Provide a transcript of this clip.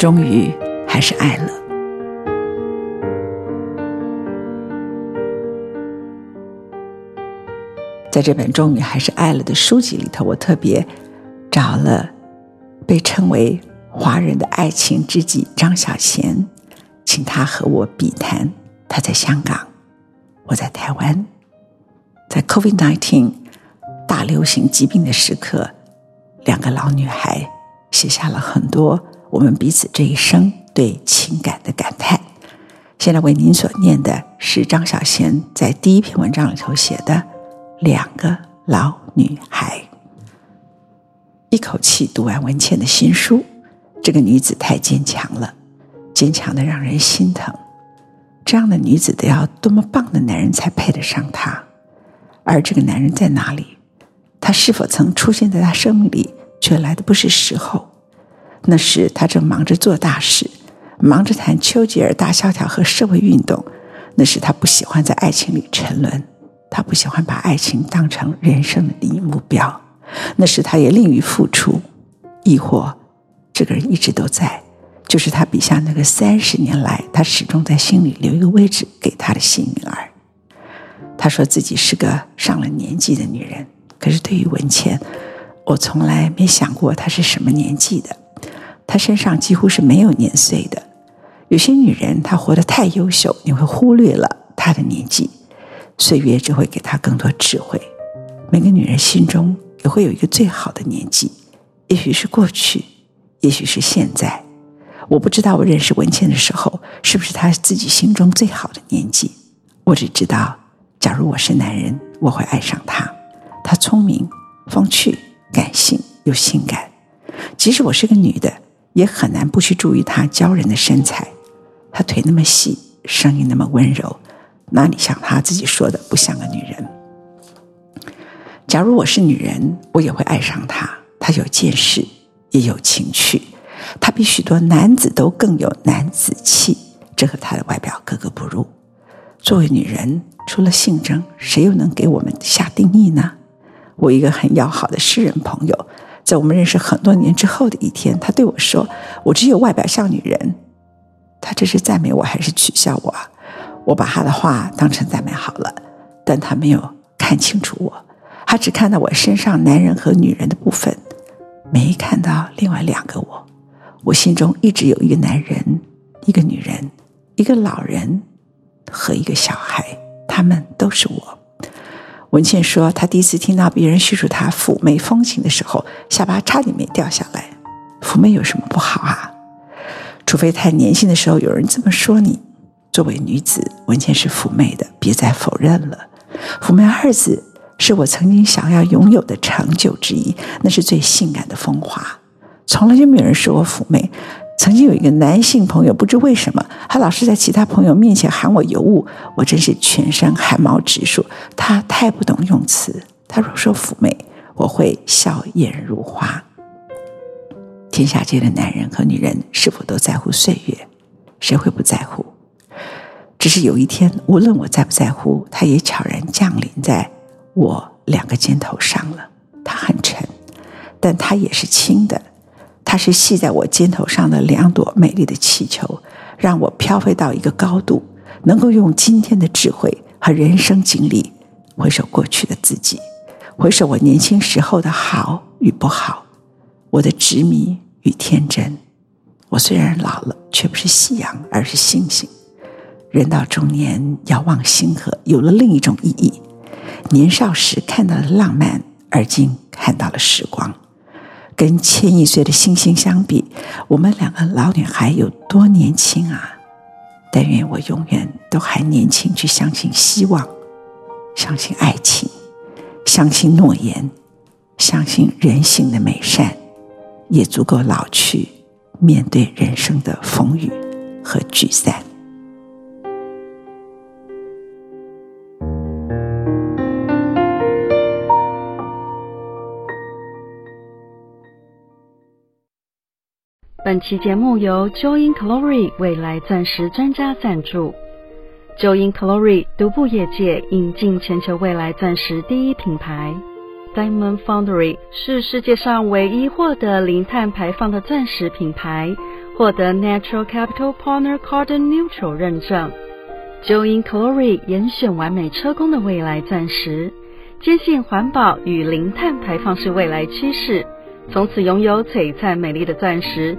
终于还是爱了。在这本《终于还是爱了》的书籍里头，我特别找了被称为华人的爱情知己张小娴，请他和我笔谈。他在香港，我在台湾，在 COVID-19 大流行疾病的时刻，两个老女孩写下了很多。我们彼此这一生对情感的感叹。现在为您所念的是张小娴在第一篇文章里头写的《两个老女孩》。一口气读完文茜的新书，这个女子太坚强了，坚强的让人心疼。这样的女子得要多么棒的男人才配得上她？而这个男人在哪里？他是否曾出现在她生命里，却来的不是时候？那时他正忙着做大事，忙着谈丘吉尔大萧条和社会运动。那时他不喜欢在爱情里沉沦，他不喜欢把爱情当成人生的第一目标。那时他也吝于付出，亦或这个人一直都在，就是他笔下那个三十年来他始终在心里留一个位置给他的幸运儿。他说自己是个上了年纪的女人，可是对于文茜，我从来没想过她是什么年纪的。她身上几乎是没有年岁的。有些女人，她活得太优秀，你会忽略了她的年纪。岁月只会给她更多智慧。每个女人心中也会有一个最好的年纪，也许是过去，也许是现在。我不知道我认识文茜的时候，是不是她自己心中最好的年纪。我只知道，假如我是男人，我会爱上她。她聪明、风趣、感性又性感。即使我是个女的。也很难不去注意她骄人的身材，她腿那么细，声音那么温柔，哪里像她自己说的不像个女人？假如我是女人，我也会爱上她。她有见识，也有情趣，她比许多男子都更有男子气，这和她的外表格格不入。作为女人，除了性征，谁又能给我们下定义呢？我一个很要好的诗人朋友。在我们认识很多年之后的一天，他对我说：“我只有外表像女人。”他这是赞美我还是取笑我啊？我把他的话当成赞美好了，但他没有看清楚我，他只看到我身上男人和女人的部分，没看到另外两个我。我心中一直有一个男人，一个女人，一个老人和一个小孩，他们都是我。文茜说，她第一次听到别人叙述她妩媚风情的时候，下巴差点没掉下来。妩媚有什么不好啊？除非太年轻的时候有人这么说你。作为女子，文茜是妩媚的，别再否认了。妩媚二字是我曾经想要拥有的成就之一，那是最性感的风华。从来就没有人说我妩媚。曾经有一个男性朋友，不知为什么，他老是在其他朋友面前喊我尤物，我真是全身汗毛直竖。他太不懂用词，他若说妩媚，我会笑靥如花。天下间的男人和女人是否都在乎岁月？谁会不在乎？只是有一天，无论我在不在乎，他也悄然降临在我两个肩头上了。他很沉，但他也是轻的。它是系在我肩头上的两朵美丽的气球，让我飘飞到一个高度，能够用今天的智慧和人生经历回首过去的自己，回首我年轻时候的好与不好，我的执迷与天真。我虽然老了，却不是夕阳，而是星星。人到中年，遥望星河，有了另一种意义。年少时看到了浪漫，而今看到了时光。跟千亿岁的星星相比，我们两个老女孩有多年轻啊！但愿我永远都还年轻，去相信希望，相信爱情，相信诺言，相信人性的美善，也足够老去，面对人生的风雨和聚散。本期节目由 Joy in Glory 未来钻石专家赞助。Joy in Glory 独步业界，引进全球未来钻石第一品牌。Diamond Foundry 是世界上唯一获得零碳排放的钻石品牌，获得 Natural Capital Partner Carbon Neutral 认证。Joy in Glory 严选完美车工的未来钻石，坚信环保与零碳排放是未来趋势，从此拥有璀璨美丽的钻石。